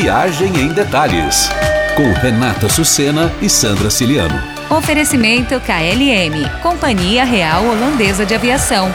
Viagem em Detalhes, com Renata Sucena e Sandra Ciliano. Oferecimento KLM, Companhia Real Holandesa de Aviação.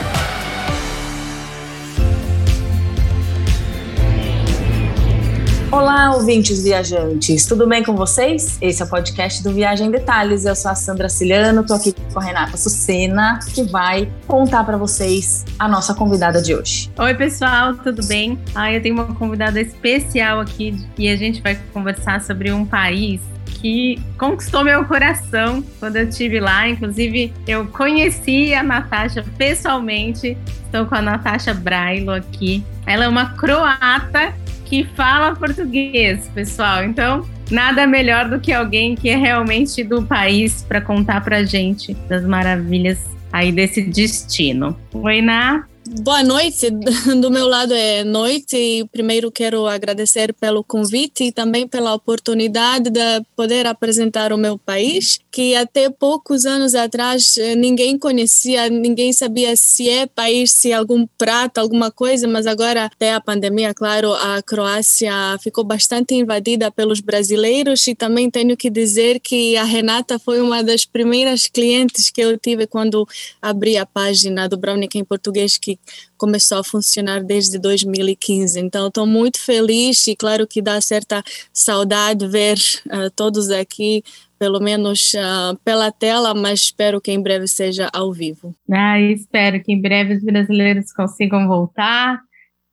Olá, ouvintes viajantes, tudo bem com vocês? Esse é o podcast do Viagem em Detalhes. Eu sou a Sandra Ciliano, estou aqui com a Renata Sucena, que vai contar para vocês a nossa convidada de hoje. Oi, pessoal, tudo bem? Ah, eu tenho uma convidada especial aqui e a gente vai conversar sobre um país que conquistou meu coração quando eu estive lá. Inclusive, eu conheci a Natasha pessoalmente. Estou com a Natasha Brailo aqui. Ela é uma croata que fala português, pessoal. Então, nada melhor do que alguém que é realmente do país para contar pra gente das maravilhas aí desse destino. Oi, Ná. Boa noite, do meu lado é noite. E primeiro quero agradecer pelo convite e também pela oportunidade de poder apresentar o meu país, que até poucos anos atrás eh, ninguém conhecia, ninguém sabia se é país, se é algum prato, alguma coisa, mas agora até a pandemia, claro, a Croácia ficou bastante invadida pelos brasileiros. E também tenho que dizer que a Renata foi uma das primeiras clientes que eu tive quando abri a página do Brownick em português que começou a funcionar desde 2015. Então, estou muito feliz e, claro, que dá certa saudade ver uh, todos aqui, pelo menos uh, pela tela, mas espero que em breve seja ao vivo. Ah, espero que em breve os brasileiros consigam voltar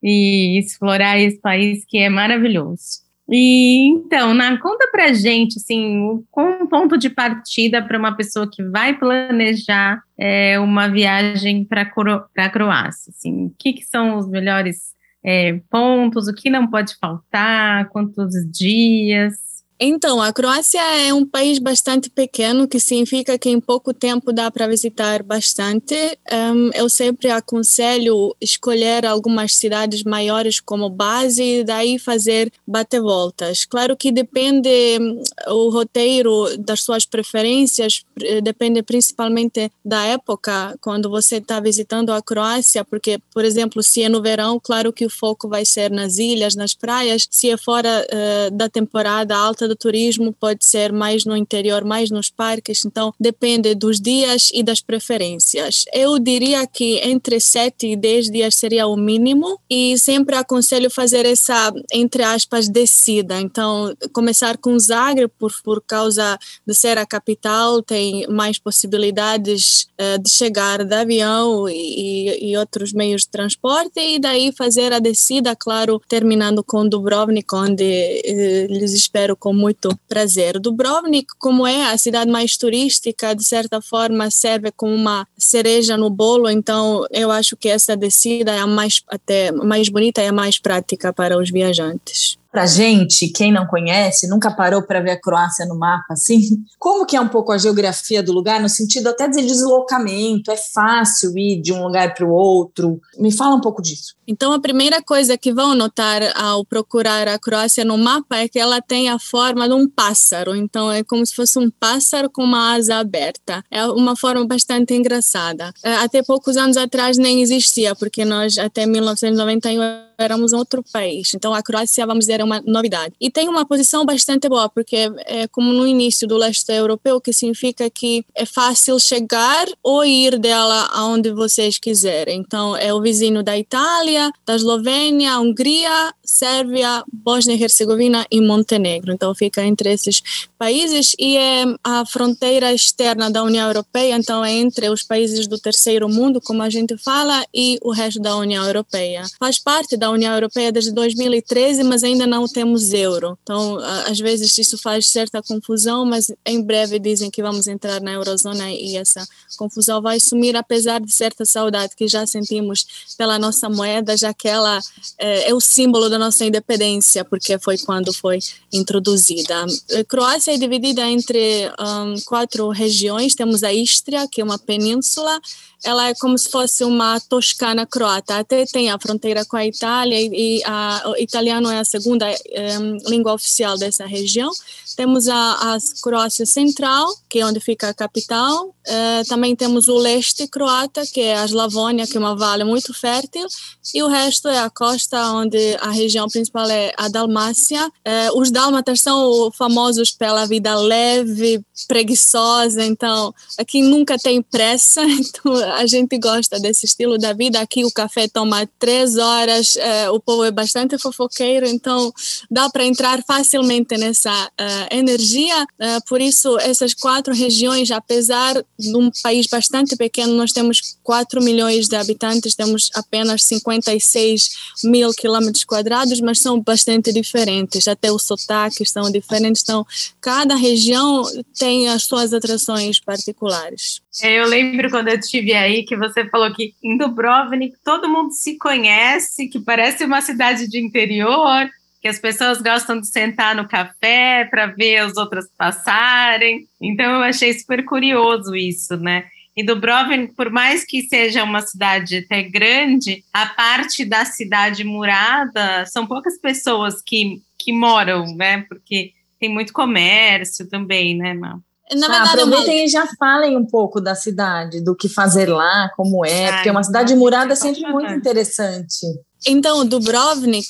e explorar esse país que é maravilhoso. E então, na conta pra gente, assim, com um ponto de partida para uma pessoa que vai planejar é, uma viagem para a Croácia, assim, o que, que são os melhores é, pontos, o que não pode faltar, quantos dias? Então, a Croácia é um país bastante pequeno, que significa que em pouco tempo dá para visitar bastante. Um, eu sempre aconselho escolher algumas cidades maiores como base e daí fazer bate-voltas. Claro que depende hum, o roteiro das suas preferências, depende principalmente da época quando você está visitando a Croácia, porque, por exemplo, se é no verão, claro que o foco vai ser nas ilhas, nas praias. Se é fora uh, da temporada alta do turismo pode ser mais no interior, mais nos parques, então depende dos dias e das preferências. Eu diria que entre 7 e 10 dias seria o mínimo e sempre aconselho fazer essa, entre aspas, descida. Então, começar com Zagreb por, por causa de ser a capital, tem mais possibilidades uh, de chegar de avião e, e outros meios de transporte e daí fazer a descida, claro, terminando com Dubrovnik, onde uh, lhes espero com muito prazer. Dubrovnik, como é a cidade mais turística, de certa forma serve como uma cereja no bolo, então eu acho que essa descida é a mais até mais bonita e a mais prática para os viajantes. Para gente, quem não conhece, nunca parou para ver a Croácia no mapa, assim, como que é um pouco a geografia do lugar, no sentido até de deslocamento, é fácil ir de um lugar para o outro? Me fala um pouco disso. Então, a primeira coisa que vão notar ao procurar a Croácia no mapa é que ela tem a forma de um pássaro. Então, é como se fosse um pássaro com uma asa aberta. É uma forma bastante engraçada. É, até poucos anos atrás nem existia, porque nós, até 1991, éramos outro país. Então, a Croácia, vamos dizer, é uma novidade. E tem uma posição bastante boa, porque é como no início do leste europeu, que significa que é fácil chegar ou ir dela aonde vocês quiserem. Então, é o vizinho da Itália, da Eslovênia, Hungria, Sérvia, Bósnia e Herzegovina e Montenegro. Então, fica entre esses países e é a fronteira externa da União Europeia, então é entre os países do terceiro mundo, como a gente fala, e o resto da União Europeia. Faz parte da União Europeia desde 2013, mas ainda não temos euro. Então, às vezes isso faz certa confusão, mas em breve dizem que vamos entrar na eurozona e essa confusão vai sumir, apesar de certa saudade que já sentimos pela nossa moeda, já que ela é, é o símbolo da nossa independência, porque foi quando foi introduzida. A Croácia é dividida entre um, quatro regiões. Temos a Istria, que é uma península, ela é como se fosse uma Toscana croata. Até tem a fronteira com a Itália e, a, o italiano é a segunda um, língua oficial dessa região. Temos a, a Croácia Central, que é onde fica a capital. Uh, também temos o leste croata, que é a Slavônia, que é uma vale muito fértil. E o resto é a costa, onde a região principal é a Dalmácia. Uh, os dálmatas são famosos pela vida leve, preguiçosa. Então, aqui nunca tem pressa. Então, a gente gosta desse estilo da vida. Aqui o café toma três horas. Uh, o povo é bastante fofoqueiro. Então, dá para entrar facilmente nessa energia. por isso, essas quatro regiões, apesar de um país bastante pequeno, nós temos 4 milhões de habitantes, temos apenas 56 mil quilômetros quadrados, mas são bastante diferentes, até os sotaques são diferentes, então cada região tem as suas atrações particulares. É, eu lembro quando eu estive aí que você falou que em Dubrovnik todo mundo se conhece, que parece uma cidade de interior, que as pessoas gostam de sentar no café para ver os outros passarem. Então eu achei super curioso isso, né? E Dubrovnik, por mais que seja uma cidade até grande, a parte da cidade murada são poucas pessoas que, que moram, né? Porque tem muito comércio também, né, Mal? Na verdade, ah, aproveitem e já falem um pouco da cidade, do que fazer lá, como é, Ai, porque é uma cidade murada é sempre muito interessante. Então, Dubrovnik,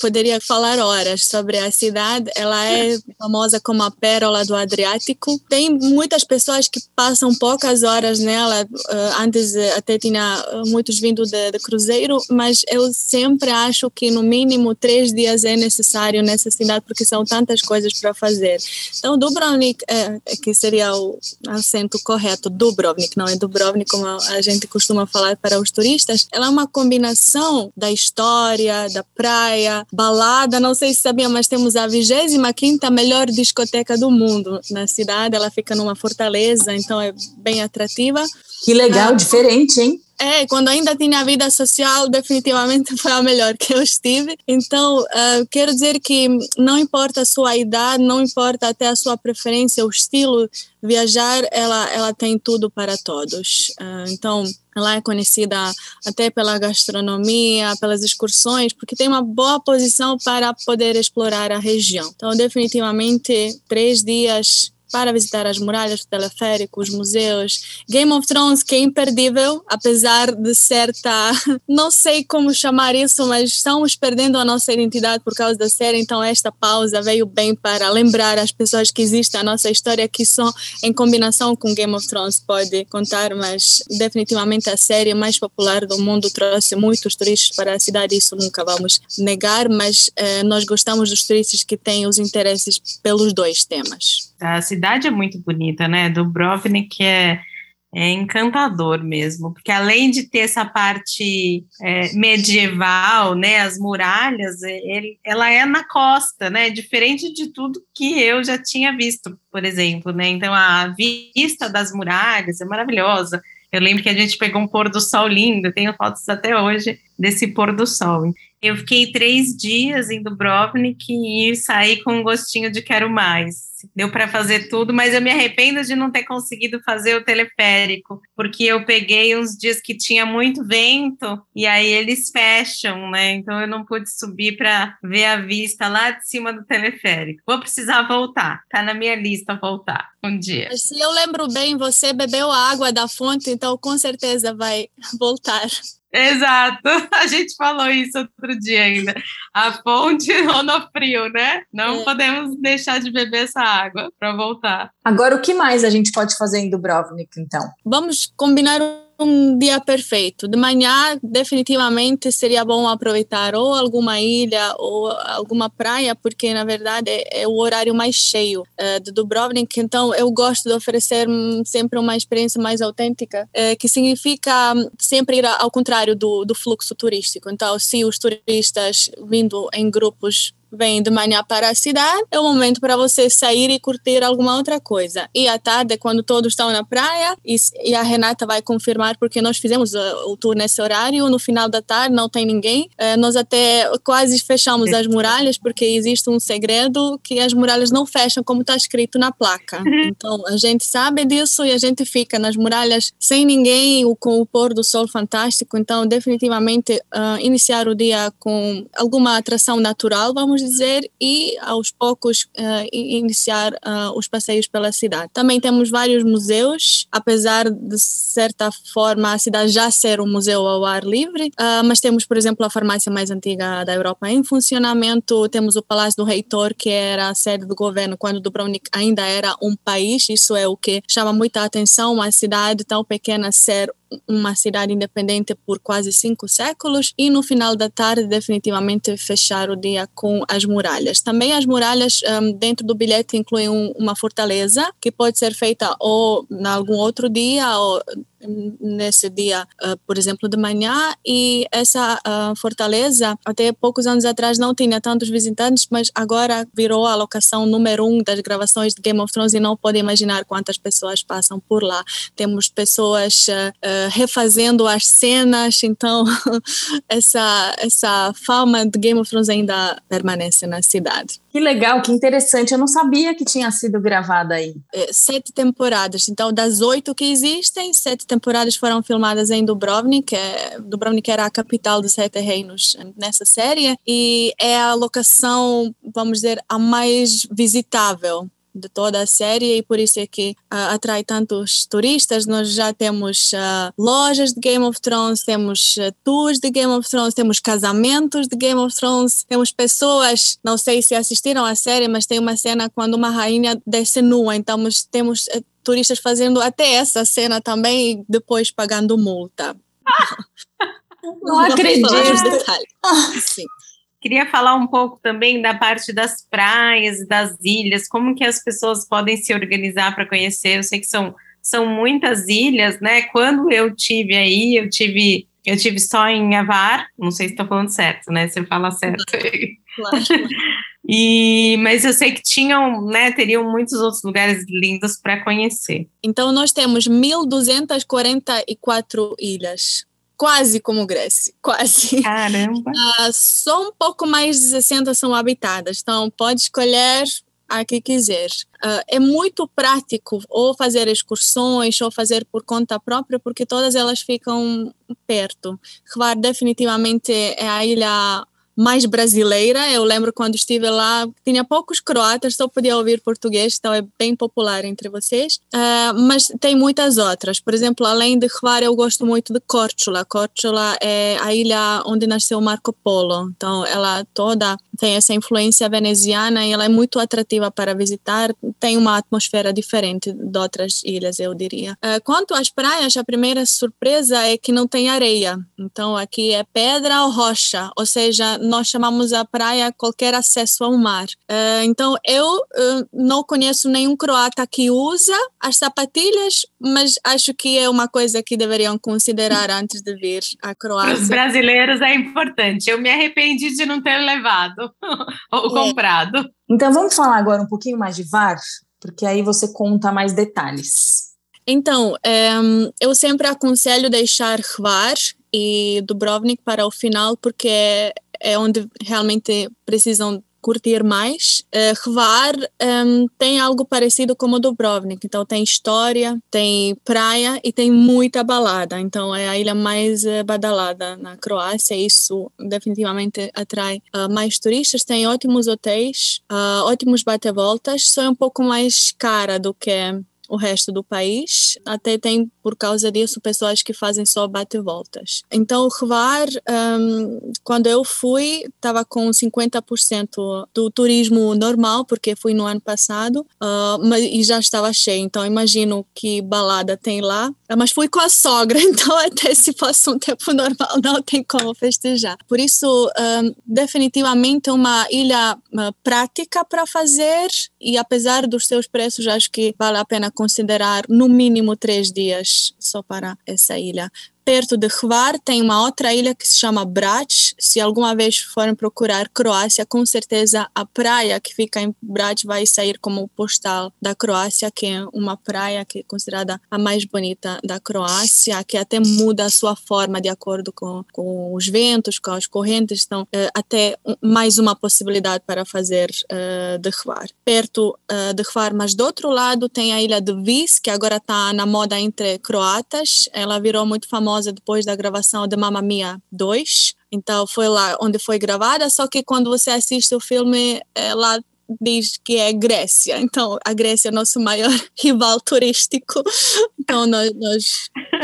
poderia falar horas sobre a cidade. Ela é famosa como a pérola do Adriático. Tem muitas pessoas que passam poucas horas nela. Eh, antes até tinha eh, muitos vindo de, de cruzeiro, mas eu sempre acho que no mínimo três dias é necessário nessa cidade porque são tantas coisas para fazer. Então, Dubrovnik, é, que seria o acento correto, Dubrovnik, não é Dubrovnik como a gente costuma falar para os turistas. Ela é uma combinação da história da praia, balada. Não sei se sabia, mas temos a 25 melhor discoteca do mundo na cidade. Ela fica numa fortaleza, então é bem atrativa. Que legal, ah, diferente, hein? É, quando ainda tinha vida social, definitivamente foi a melhor que eu estive. Então, uh, quero dizer que não importa a sua idade, não importa até a sua preferência, o estilo, viajar, ela, ela tem tudo para todos. Uh, então, ela é conhecida até pela gastronomia, pelas excursões, porque tem uma boa posição para poder explorar a região. Então, definitivamente, três dias para visitar as muralhas, o teleférico, os museus. Game of Thrones, que é imperdível, apesar de certa. Não sei como chamar isso, mas estamos perdendo a nossa identidade por causa da série, então esta pausa veio bem para lembrar as pessoas que existe a nossa história, que só em combinação com Game of Thrones pode contar, mas definitivamente a série mais popular do mundo trouxe muitos turistas para a cidade, isso nunca vamos negar, mas eh, nós gostamos dos turistas que têm os interesses pelos dois temas. A cidade é muito bonita, né? Dubrovnik é, é encantador mesmo, porque além de ter essa parte é, medieval, né, as muralhas, é, ele, ela é na costa, né? Diferente de tudo que eu já tinha visto, por exemplo, né? Então a vista das muralhas é maravilhosa. Eu lembro que a gente pegou um pôr do sol lindo, tenho fotos até hoje desse pôr do sol. Eu fiquei três dias em Dubrovnik e saí com um gostinho de quero mais. Deu para fazer tudo, mas eu me arrependo de não ter conseguido fazer o teleférico, porque eu peguei uns dias que tinha muito vento e aí eles fecham, né? Então eu não pude subir para ver a vista lá de cima do teleférico. Vou precisar voltar, tá na minha lista voltar um dia. Se eu lembro bem, você bebeu água da fonte, então com certeza vai voltar. Exato, a gente falou isso outro dia ainda. A fonte frio, né? Não é. podemos deixar de beber essa água para voltar. Agora, o que mais a gente pode fazer em Dubrovnik, então? Vamos combinar um dia perfeito. De manhã, definitivamente seria bom aproveitar ou alguma ilha ou alguma praia, porque na verdade é, o horário mais cheio uh, de Dubrovnik. Então, eu gosto de oferecer sempre uma experiência mais autêntica, uh, que significa sempre ir ao contrário do, do fluxo turístico. Então, se os turistas vindo em grupos vem de manhã para a cidade, é o momento para você sair e curtir alguma outra coisa. E à tarde, quando todos estão na praia, e, e a Renata vai confirmar, porque nós fizemos o, uh, o, tour nesse horário, no final da tarde não tem ninguém. Uh, nós até quase fechamos as muralhas, porque existe um segredo que as muralhas não fecham como está escrito na placa. Uhum. Então a gente sabe disso e a gente fica nas muralhas sem ninguém, com o pôr do sol fantástico. Então, definitivamente, uh, iniciar o dia com alguma atração natural, vamos dizer, e aos poucos uh, iniciar uh, os passeios pela cidade. Também temos vários museus, apesar de certa forma a cidade já ser um museu ao ar livre, uh, mas temos, por exemplo, a farmácia mais antiga da Europa em funcionamento, temos o Palácio do Reitor, que era a sede do governo quando Dubrovnik ainda era um país, isso é o que chama muita atenção, uma cidade tão pequena ser uma cidade independente por quase cinco séculos e no final da tarde definitivamente fechar o dia com as muralhas. Também as muralhas um, dentro do bilhete incluem um, uma fortaleza que pode ser feita ou em algum outro dia ou nesse dia, uh, por exemplo, de manhã, e essa uh, fortaleza, até poucos anos atrás, não tinha tantos visitantes, mas agora virou a locação número um das gravações de Game of Thrones e não pode imaginar quantas pessoas passam por lá. Temos pessoas uh, refazendo as cenas, então essa, essa fama de Game of Thrones ainda permanece na cidade. Que legal, que interessante. Eu não sabia que tinha sido gravada aí. É, sete temporadas. Então, das oito que existem, sete temporadas foram filmadas em Dubrovnik. É, Dubrovnik era a capital dos Sete Reinos nessa série. E é a locação, vamos dizer, a mais visitável de toda a série e por isso é que uh, atrai tantos turistas. Nós já temos uh, lojas de Game of Thrones, temos uh, tours de Game of Thrones, temos casamentos de Game of Thrones, temos pessoas, não sei se assistiram à série, mas tem uma cena quando uma rainha desce nua, então temos turistas fazendo até essa cena também e depois pagando multa. não, acredito. Sim. Queria falar um pouco também da parte das praias e das ilhas, como que as pessoas podem se organizar para conhecer. Eu sei que são, são muitas ilhas, né? Quando eu tive aí, eu tive eu tive só em Avar, não sei se estou falando certo, né? Você fala certo. Claro. E, mas eu sei que tinham, né, teriam muitos outros lugares lindos para conhecer. Então nós temos 1244 ilhas quase como Grécia, quase. Caramba! Uh, só um pouco mais de 60 são habitadas, então pode escolher a que quiser. Uh, é muito prático ou fazer excursões ou fazer por conta própria, porque todas elas ficam perto. Hvar definitivamente é a ilha mais brasileira. Eu lembro quando estive lá, tinha poucos croatas, só podia ouvir português, então é bem popular entre vocês. Uh, mas tem muitas outras. Por exemplo, além de Hvar, eu gosto muito de Korčula. Korčula é a ilha onde nasceu Marco Polo. Então, ela toda tem essa influência veneziana e ela é muito atrativa para visitar. Tem uma atmosfera diferente de outras ilhas, eu diria. Uh, quanto às praias, a primeira surpresa é que não tem areia. Então, aqui é pedra ou rocha, ou seja, nós chamamos a praia qualquer acesso ao mar. Uh, então, eu uh, não conheço nenhum croata que usa as sapatilhas, mas acho que é uma coisa que deveriam considerar antes de vir à Croácia. Os brasileiros é importante. Eu me arrependi de não ter levado ou é. comprado. Então, vamos falar agora um pouquinho mais de VAR, porque aí você conta mais detalhes. Então, um, eh, eu sempre aconselho deixar Hvar e Dubrovnik para o final, porque é onde realmente precisam curtir mais. Uh, Hvar um, tem algo parecido como Dubrovnik, então tem história, tem praia e tem muita balada, então é a ilha mais uh, badalada na Croácia, isso definitivamente atrai uh, mais turistas, tem ótimos hotéis, ótimos bate-voltas, só é um pouco mais cara do que o resto do país. Até tem, por causa disso, pessoas que fazem só bate-voltas. Então, o Hvar, um, quando eu fui, estava com 50% do turismo normal, porque fui no ano passado, uh, mas, e já estava cheio. Então, imagino que balada tem lá. Mas fui com a sogra, então até se fosse um tempo normal, não tem como festejar. Por isso, um, definitivamente uma ilha uh, prática para fazer e apesar dos seus preços, acho que vale a pena considerar no mínimo três dias só para essa ilha perto de Hvar tem uma outra ilha que se chama Brač. Se alguma vez forem procurar Croácia, com certeza a praia que fica em Brač vai sair como postal da Croácia, que é uma praia que é considerada a mais bonita da Croácia, que até muda a sua forma de acordo com, com os ventos, com as correntes. Então, é, até mais uma possibilidade para fazer uh, de Hvar. Perto uh, de Hvar, mas do outro lado tem a ilha de Vis, que agora está na moda entre croatas. Ela virou muito famosa famosa depois da gravação de Mamma Mia 2. Então foi lá onde foi gravada, só que quando você assiste o filme, lá diz que é Grécia. Então, a Grécia é nosso maior rival turístico. Então, nós, nós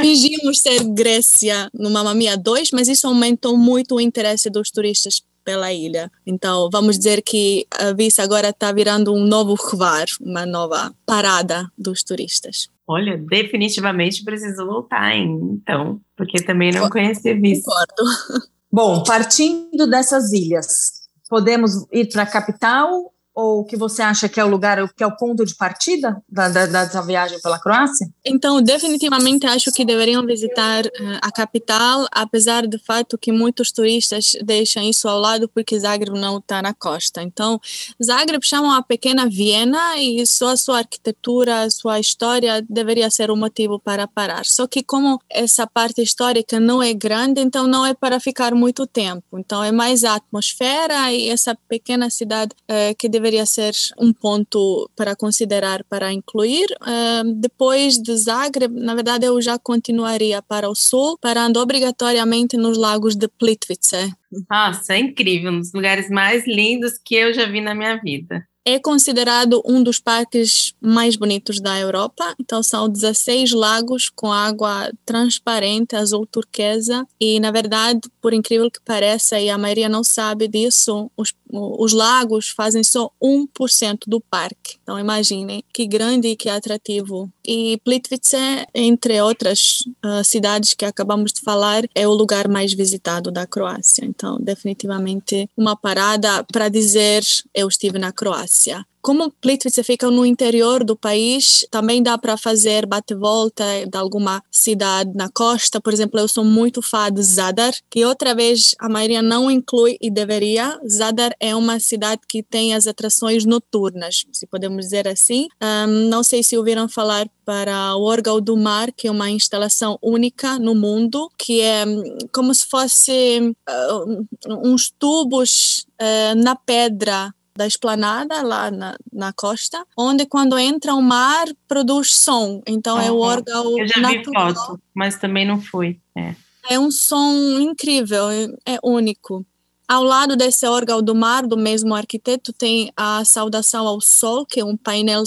fingimos ser Grécia no Mamma Mia 2, mas isso aumentou muito o interesse dos turistas pela ilha. Então, vamos dizer que a Vista agora está virando um novo revar, uma nova parada dos turistas. Olha, definitivamente preciso voltar, hein? Então, porque também não conheci Vista. Concordo. Bom, partindo dessas ilhas, podemos ir para a capital ou o que você acha que é o lugar, que é o ponto de partida da, da, dessa viagem pela Croácia? Então, definitivamente acho que deveriam visitar uh, a capital, apesar do fato que muitos turistas deixam isso ao lado porque Zagreb não está na costa. Então, Zagreb chamam a pequena Viena e só a sua arquitetura, a sua história deveria ser um motivo para parar. Só que como essa parte histórica não é grande, então não é para ficar muito tempo. Então, é mais a atmosfera e essa pequena cidade uh, que deveria ser um ponto para considerar para incluir. Uh, depois de Zagreb, na verdade, eu já continuaria para o sul, parando obrigatoriamente nos lagos de Plitvice. Nossa, é incrível, um dos lugares mais lindos que eu já vi na minha vida é considerado um dos parques mais bonitos da Europa. Então, são 16 lagos com água transparente, azul turquesa. E, na verdade, por incrível que pareça, e a maioria não sabe disso, os, os lagos fazem só 1% do parque. Então, imaginem que grande e que atrativo. E Plitvice, entre outras uh, cidades que acabamos de falar, é o lugar mais visitado da Croácia. Então, definitivamente, uma parada para dizer eu estive na Croácia. Croácia. Como Plitvice fica no interior do país, também dá para fazer bate-volta de alguma cidade na costa. Por exemplo, eu sou muito fã de Zadar, que outra vez a maioria não inclui e deveria. Zadar é uma cidade que tem as atrações noturnas, se podemos dizer assim. Um, não sei se ouviram falar para o órgão do mar, que é uma instalação única no mundo, que é hum, como se fosse uh, uns tubos uh, na pedra da esplanada lá na, na costa, onde quando entra o mar produz som. Então uhum. é o órgão Eu já natural. vi foto, mas também não fui. É. é um som incrível, é, é único. Ao lado desse órgão do mar, do mesmo arquiteto, tem a saudação ao Sol, que é um painel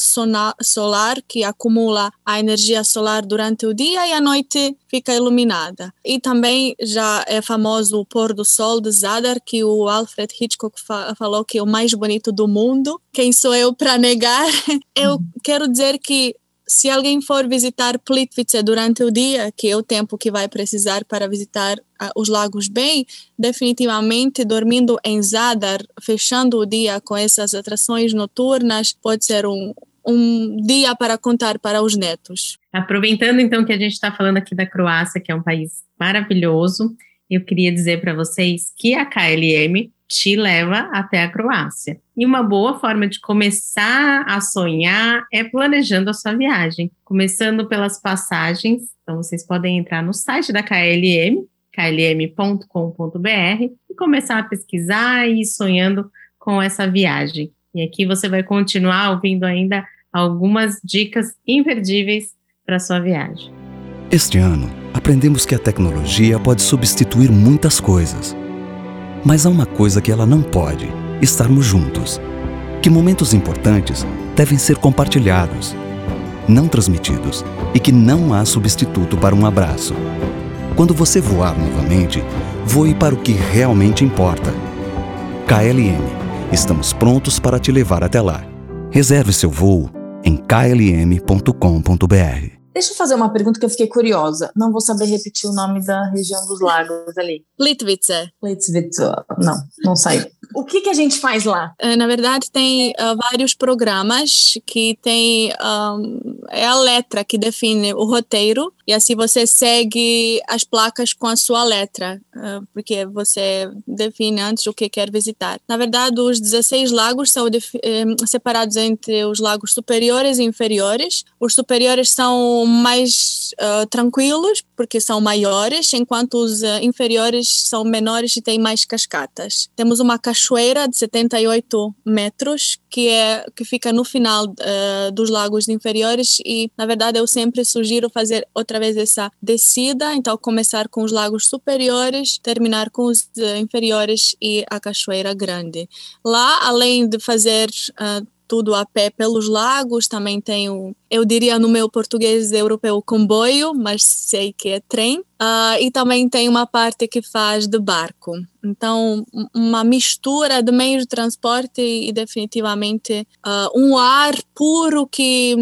solar que acumula a energia solar durante o dia e à noite fica iluminada. E também já é famoso o pôr do sol de Zadar, que o Alfred Hitchcock fa falou que é o mais bonito do mundo. Quem sou eu para negar? Eu quero dizer que se alguém for visitar Plitvice durante o dia, que é o tempo que vai precisar para visitar uh, os lagos bem, definitivamente dormindo em Zadar, fechando o dia com essas atrações noturnas, pode ser um, um dia para contar para os netos. Aproveitando então que a gente está falando aqui da Croácia, que é um país maravilhoso, eu queria dizer para vocês que a KLM te leva até a Croácia. E uma boa forma de começar a sonhar é planejando a sua viagem, começando pelas passagens. Então vocês podem entrar no site da KLM, klm.com.br e começar a pesquisar e ir sonhando com essa viagem. E aqui você vai continuar ouvindo ainda algumas dicas imperdíveis para sua viagem. Este ano, aprendemos que a tecnologia pode substituir muitas coisas mas há uma coisa que ela não pode: estarmos juntos. Que momentos importantes devem ser compartilhados, não transmitidos, e que não há substituto para um abraço. Quando você voar novamente, voe para o que realmente importa. KLM, estamos prontos para te levar até lá. Reserve seu voo em klm.com.br. Deixa eu fazer uma pergunta que eu fiquei curiosa. Não vou saber repetir o nome da região dos lagos ali. Plitvice. Plitvice. Não, não sei. O que, que a gente faz lá? Eh, na verdade, tem uh, vários programas que tem. Um, é a letra que define o roteiro, e assim você segue as placas com a sua letra, uh, porque você define antes o que quer visitar. Na verdade, os 16 lagos são eh, separados entre os lagos superiores e inferiores. Os superiores são mais uh, tranquilos, porque são maiores, enquanto os inferiores são menores e têm mais cascatas. Temos uma cascata cachoeira de 78 metros, que é que fica no final uh, dos lagos inferiores e, na verdade, eu sempre sugiro fazer outra vez essa descida, então começar com os lagos superiores, terminar com os uh, inferiores e a cachoeira grande. Lá, além de fazer uh, tudo a pé pelos lagos, também tem o, eu diria no meu português europeu, comboio, mas sei que é trem. Uh, e também tem uma parte que faz de barco. Então, uma mistura de meios de transporte e, definitivamente uh, um ar puro que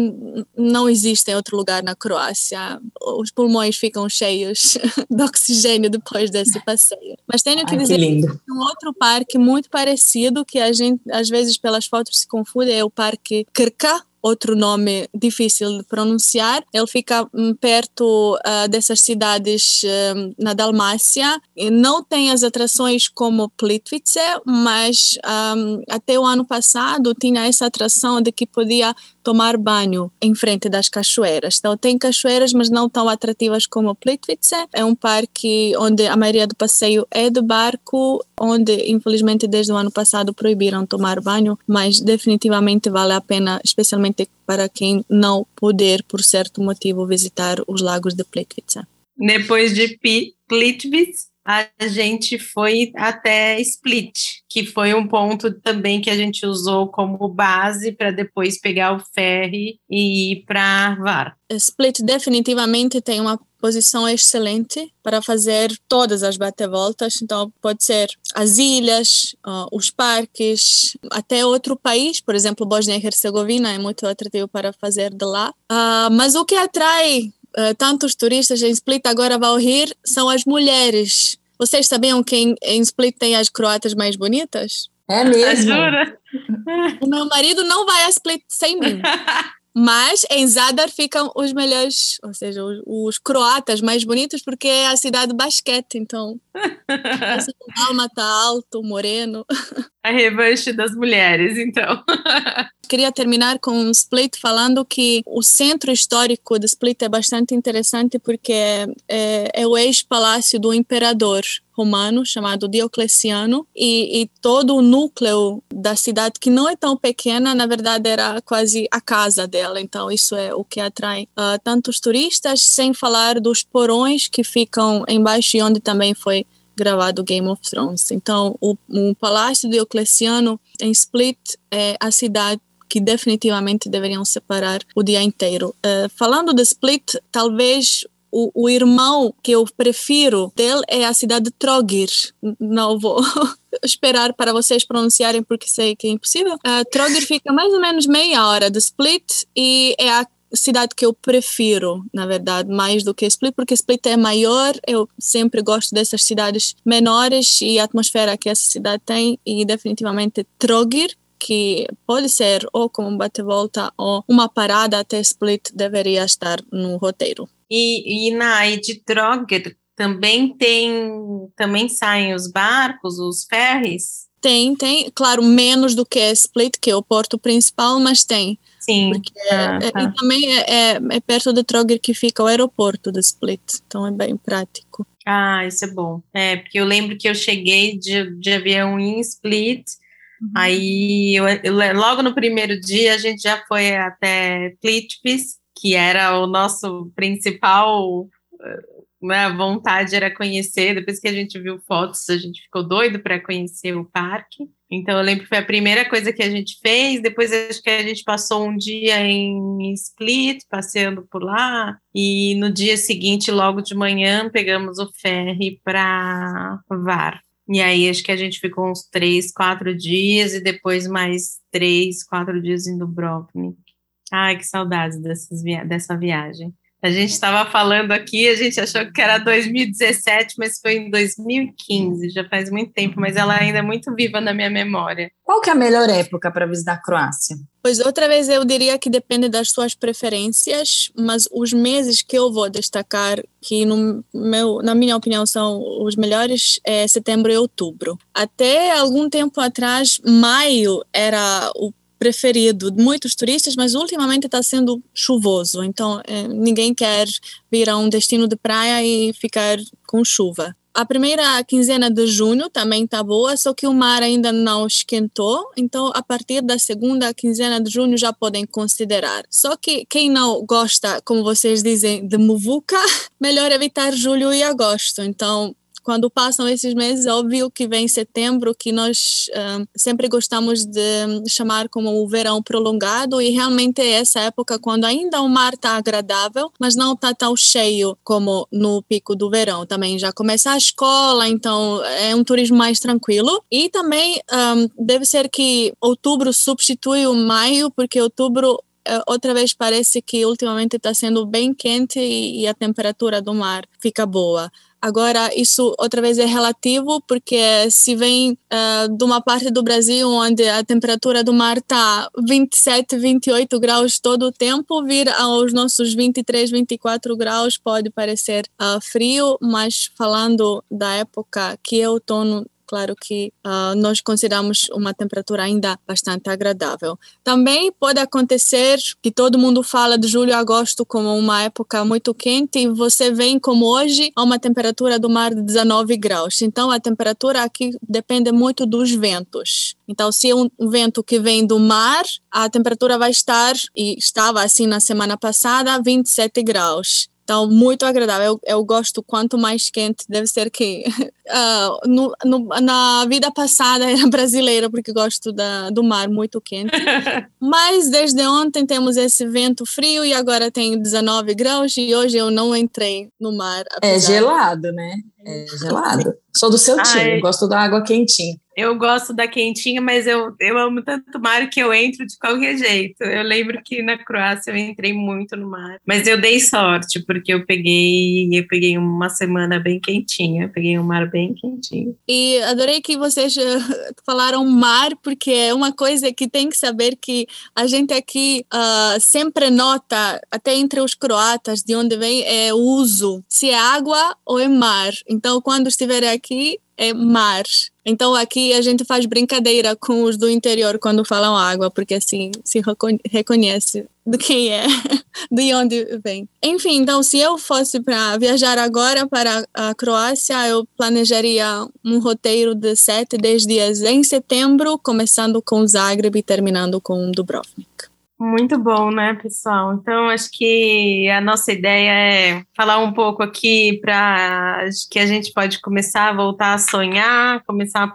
não existe em outro lugar na Croácia. Os pulmões ficam cheios de oxigênio depois desse passeio. Mas tenho que Ai, dizer que, que um outro parque muito parecido que a gente às vezes pelas fotos se confunde é o Parque Krka outro nome difícil de pronunciar. Ele fica hum, perto uh, dessas cidades uh, na Dalmácia. Não tem as atrações como Plitvice, mas um, até o ano passado tinha essa atração de que podia tomar banho em frente das cachoeiras. Então tem cachoeiras, mas não tão atrativas como Plitvice. É um parque onde a maioria do passeio é de barco, onde infelizmente desde o ano passado proibiram tomar banho, mas definitivamente vale a pena, especialmente para quem não puder por certo motivo visitar os lagos de Plitvice. Depois de Plitvice, a gente foi até Split, que foi um ponto também que a gente usou como base para depois pegar o ferry e ir para Var. Split definitivamente tem uma posição excelente para fazer todas as bate-voltas. Então, pode ser as ilhas, uh, os parques, até outro país, por exemplo, Bósnia e Herzegovina é muito atrativo para fazer de lá. Uh, mas o que atrai uh, tantos turistas em Split agora vão rir são as mulheres. Vocês sabiam que em, em Split tem as croatas mais bonitas? É mesmo? Jura? O meu marido não vai a Split sem mim. Mas em Zadar ficam os melhores, ou seja, os, os, croatas mais bonitos, porque é a cidade de basquete, então. o Alma tá alto, moreno. A revanche das mulheres, então. Queria terminar com Split falando que o centro histórico de Split é bastante interessante porque é, é o ex-palácio do imperador romano chamado Diocleciano e, e, todo o núcleo da cidade que não é tão pequena na verdade era quase a casa dela então isso é o que atrai uh, tantos turistas sem falar dos porões que ficam embaixo e onde também foi gravado Game of Thrones. Então, o, o Palácio Diocleciano em Split é a cidade que definitivamente deveriam separar o dia inteiro. Uh, falando de Split, talvez o, o, irmão que eu prefiro dele é a cidade de Trogir. Não vou esperar para vocês pronunciarem porque sei que é impossível. Uh, Trogir fica mais ou menos meia hora de Split e é a cidade que eu prefiro, na verdade, mais do que Split, porque Split é maior, eu sempre gosto dessas cidades menores e a atmosfera que essa cidade tem, e definitivamente Trogir, que pode ser ou como um bate-volta ou uma parada até Split, deveria estar no roteiro. E, e na de Trogir também tem, também saem os barcos, os ferries? Tem, tem, claro, menos do que Split, que é o porto principal, mas tem. Sim. Porque ah, é, tá. E também é, é, é, perto de Trogir que fica o aeroporto de Split, então é bem prático. Ah, isso é bom. É, porque eu lembro que eu cheguei de, de avião em Split, uhum. aí eu, eu, logo no primeiro dia a gente já foi até Plitvice, que era o nosso principal né, vontade era conhecer, depois que a gente viu fotos, a gente ficou doido para conhecer o parque. Então eu lembro que foi a primeira coisa que a gente fez, depois acho que a gente passou um dia em Split, passeando por lá, e no dia seguinte, logo de manhã, pegamos o ferry para Var. E aí acho que a gente ficou uns três, quatro dias, e depois mais três, quatro dias em Dubrovnik. Ai, que saudades dessas via dessa viagem. A gente estava falando aqui, a gente achou que era 2017, mas foi em 2015, já faz muito tempo, mas ela ainda é muito viva na minha memória. Qual que é a melhor época para visitar a Croácia? Pois outra vez eu diria que depende das suas preferências, mas os meses que eu vou destacar, que no meu, na minha opinião são os melhores, é setembro e outubro. Até algum tempo atrás, maio era o preferido de muitos turistas, mas ultimamente está sendo chuvoso, então é, ninguém quer vir a um destino de praia e ficar com chuva. a primeira quinzena de junho também está boa, só que o mar ainda não esquentou, então a partir da segunda quinzena de junho já podem considerar. Só que quem não gosta, como vocês dizem, de muvuca, melhor evitar julho e agosto. Então, quando passam esses meses, óbvio que vem setembro, que nós uh, sempre gostamos de chamar como o verão prolongado, e realmente é essa época quando ainda o mar está agradável, mas não está tão cheio como no pico do verão. Também já começa a escola, então é um turismo mais tranquilo. E também um, deve ser que outubro substitui o maio, porque outubro eh, outra vez parece que ultimamente está sendo bem quente e, a temperatura do mar fica boa. Agora, isso outra vez é relativo, porque se vem uh, de uma parte do Brasil onde a temperatura do mar está 27, 28 graus todo o tempo, vir aos nossos 23, 24 graus pode parecer uh, frio, mas falando da época que é outono, claro que uh, nós consideramos uma temperatura ainda bastante agradável. Também pode acontecer que todo mundo fala de julho e agosto como uma época muito quente e você vem como hoje a uma temperatura do mar de 19 graus. Então a temperatura aqui depende muito dos ventos. Então se é um vento que vem do mar, a temperatura vai estar e estava assim na semana passada 27 graus. Então, muito agradável. Eu, eu gosto quanto mais quente, deve ser que uh, no, no, na vida passada era brasileira, porque gosto da, do mar muito quente. Mas desde ontem temos esse vento frio e agora tem 19 graus e hoje eu não entrei no mar. É gelado, né? É gelado. Sou do seu time, gosto da água quentinha. Eu gosto da quentinha, mas eu, eu amo tanto mar que eu entro de qualquer jeito. Eu lembro que na Croácia eu entrei muito no mar, mas eu dei sorte porque eu peguei eu peguei uma semana bem quentinha, peguei um mar bem quentinho. E adorei que vocês falaram mar porque é uma coisa que tem que saber que a gente aqui uh, sempre nota até entre os croatas de onde vem é o uso se é água ou é mar. Então quando estiver aqui é mar. Então aqui a gente faz brincadeira com os do interior quando falam água, porque assim se reconhece de quem é, de onde vem. Enfim, então se eu fosse para viajar agora para a Croácia, eu planejaria um roteiro de sete, dez dias em setembro, começando com Zagreb e terminando com Dubrovnik. Muito bom, né, pessoal? Então, acho que a nossa ideia é falar um pouco aqui para que a gente pode começar a voltar a sonhar, começar a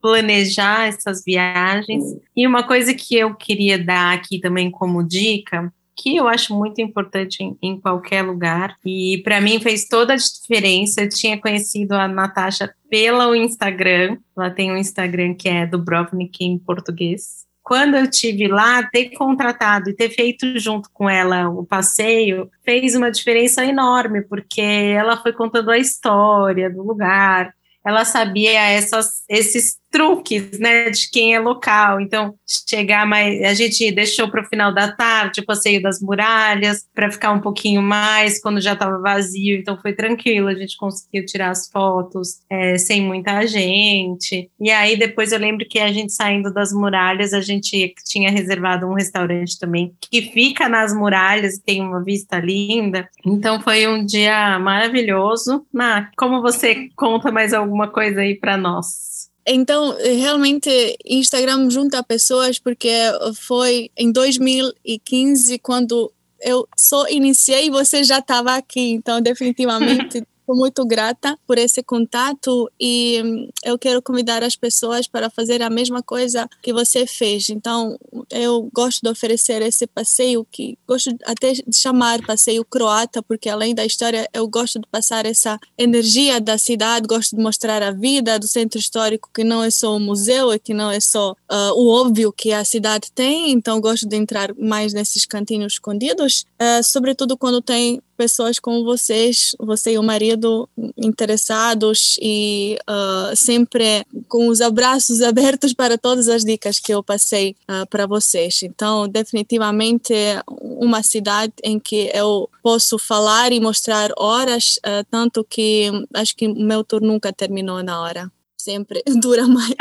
planejar essas viagens. E uma coisa que eu queria dar aqui também como dica que eu acho muito importante em, em qualquer lugar. E para mim fez toda a diferença. Eu tinha conhecido a Natasha pelo Instagram. Ela tem um Instagram que é Dubrovnik em português quando eu tive lá, ter contratado e ter feito junto com ela o passeio fez uma diferença enorme, porque ela foi contando a história do lugar, ela sabia essas, esses truques, né, de quem é local. Então, chegar mais, a gente deixou para o final da tarde o passeio das muralhas para ficar um pouquinho mais quando já estava vazio. Então, foi tranquilo, a gente conseguiu tirar as fotos é, sem muita gente. E aí, depois eu lembro que a gente saindo das muralhas, a gente tinha reservado um restaurante também que fica nas muralhas tem uma vista linda. Então, foi um dia maravilhoso. Má, como você conta mais alguma coisa aí para nós? Então, realmente, Instagram junta pessoas porque foi em 2015 quando eu só iniciei e você já estava aqui. Então, definitivamente Estou muito grata por esse contato e hum, eu quero convidar as pessoas para fazer a mesma coisa que você fez. Então, eu gosto de oferecer esse passeio que gosto até de chamar passeio croata, porque além da história, eu gosto de passar essa energia da cidade, gosto de mostrar a vida do centro histórico, que não é só um museu e que não é só uh, o óbvio que a cidade tem. Então, gosto de entrar mais nesses cantinhos escondidos, uh, sobretudo quando tem pessoas como vocês, você e o marido, interessados e uh, sempre com os abraços abertos para todas as dicas que eu passei uh, para vocês. Então, definitivamente uma cidade em que eu posso falar e mostrar horas, uh, tanto que acho que o meu tour nunca terminou na hora. Sempre dura mais.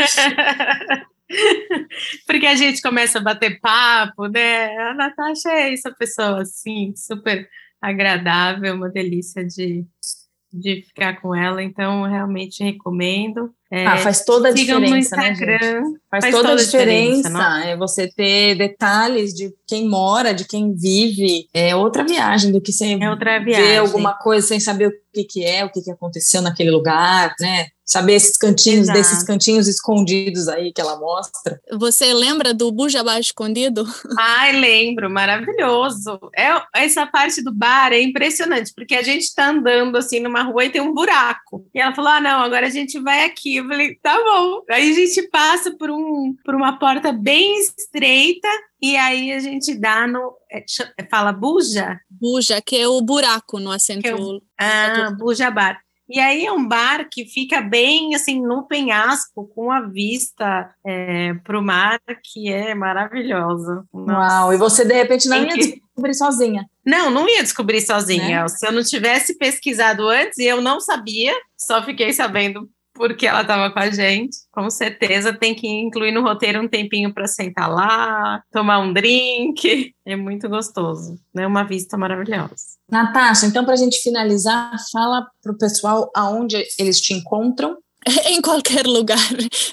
Porque a gente começa a bater papo, né? A Natasha é essa pessoa assim, super agradável, uma delícia de, de ficar com ela, então realmente recomendo. É, ah, faz toda a diferença, né, gente? Faz, faz toda, toda, a diferença, diferença é você ter detalhes de quem mora, de quem vive. É outra viagem do que você é outra viagem. ver alguma coisa sem saber o que, que é, o que, que aconteceu naquele lugar, né? saber esses cantinhos, Exato. desses cantinhos escondidos aí que ela mostra. Você lembra do Bujabá escondido? Ai, lembro, maravilhoso. É, essa parte do bar é impressionante, porque a gente tá andando assim numa rua e tem um buraco. E ela falou: ah, não, agora a gente vai aqui. Eu falei: tá bom. Aí a gente passa por, um, por uma porta bem estreita e aí a gente dá no. É, fala buja? Buja, que é o buraco no acento. É o, ah, buja bar. E aí é um bar que fica bem assim no penhasco, com a vista é, para o mar, que é maravilhosa. Uau! E você de repente não ia descobrir sozinha? Não, não ia descobrir sozinha. Né? Se eu não tivesse pesquisado antes, e eu não sabia, só fiquei sabendo porque ela estava com a gente. Com certeza tem que incluir no roteiro um tempinho para sentar lá, tomar um drink. É muito gostoso, né? Uma vista maravilhosa. Natasha, então para a gente finalizar, fala para o pessoal aonde eles te encontram em qualquer lugar.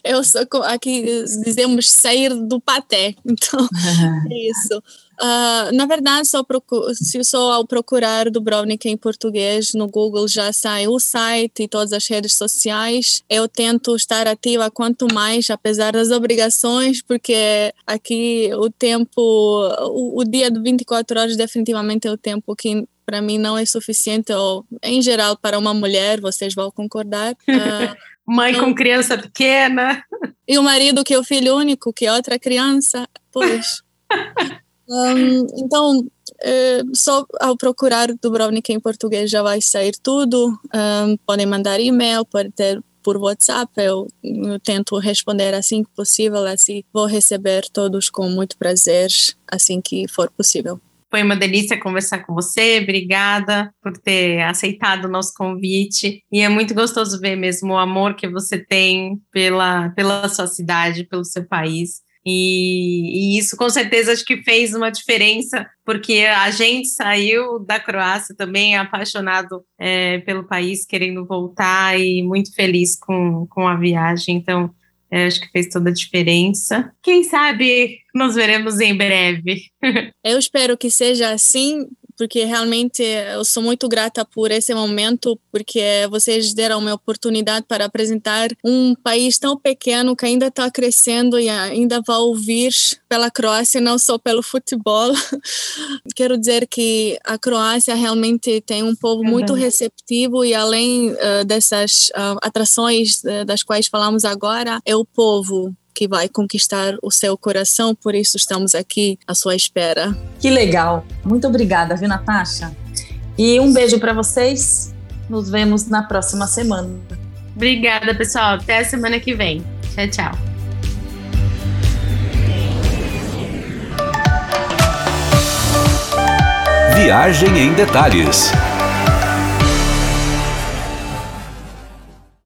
Eu sou aqui dizemos sair do paté, então é isso. Uh, na verdade, só, procuro, se só ao procurar Dubrovnik em português no Google já sai o site e todas as redes sociais. Eu tento estar ativa quanto mais, apesar das obrigações, porque aqui o tempo, o, o dia de 24 horas definitivamente é o tempo que para mim não é suficiente, ou em geral para uma mulher, vocês vão concordar. Uh, Mãe então, com criança pequena. E o marido que é o filho único, que é outra criança, pois. um, então, uh, só ao procurar Dubrovnik em português já vai sair tudo. Um, podem mandar e-mail, pode ter por WhatsApp. Eu, eu, tento responder assim que possível, assim vou receber todos com muito prazer assim que for possível. Foi uma delícia conversar com você. Obrigada por ter aceitado o nosso convite. E é muito gostoso ver mesmo o amor que você tem pela, pela sua cidade, pelo seu país. E, e, isso com certeza acho que fez uma diferença, porque a gente saiu da Croácia também apaixonado é, pelo país, querendo voltar e muito feliz com, com a viagem. Então, é, acho que fez toda a diferença. Quem sabe nos veremos em breve. Eu espero que seja assim, porque realmente eu sou muito grata por esse momento, porque vocês deram uma oportunidade para apresentar um país tão pequeno que ainda está crescendo e ainda vai ouvir pela Croácia, não só pelo futebol. Quero dizer que a Croácia realmente tem um povo uhum. muito receptivo e além uh, dessas uh, atrações uh, das quais falamos agora, é o povo que vai conquistar o seu coração, por isso estamos aqui à sua espera. Que legal. Muito obrigada, viu, Natasha? E um beijo para vocês. Nos vemos na próxima semana. Obrigada, pessoal. Até a semana que vem. Tchau, tchau. Viagem em detalhes.